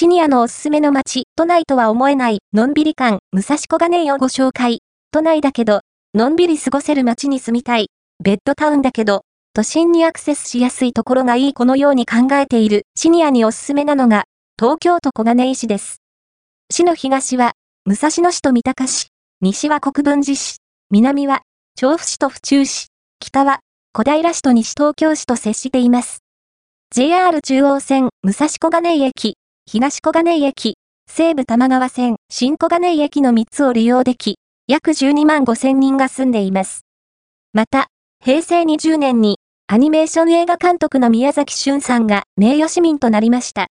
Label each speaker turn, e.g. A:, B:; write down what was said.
A: シニアのおすすめの街、都内とは思えない、のんびり感、武蔵小金井をご紹介。都内だけど、のんびり過ごせる街に住みたい。ベッドタウンだけど、都心にアクセスしやすいところがいいこのように考えているシニアにおすすめなのが、東京都小金井市です。市の東は、武蔵野市と三鷹市、西は国分寺市、南は、調布市と府中市、北は、小平市と西東京市と接しています。JR 中央線、武蔵小金井駅、東小金井駅、西武玉川線、新小金井駅の3つを利用でき、約12万5千人が住んでいます。また、平成20年に、アニメーション映画監督の宮崎俊さんが名誉市民となりました。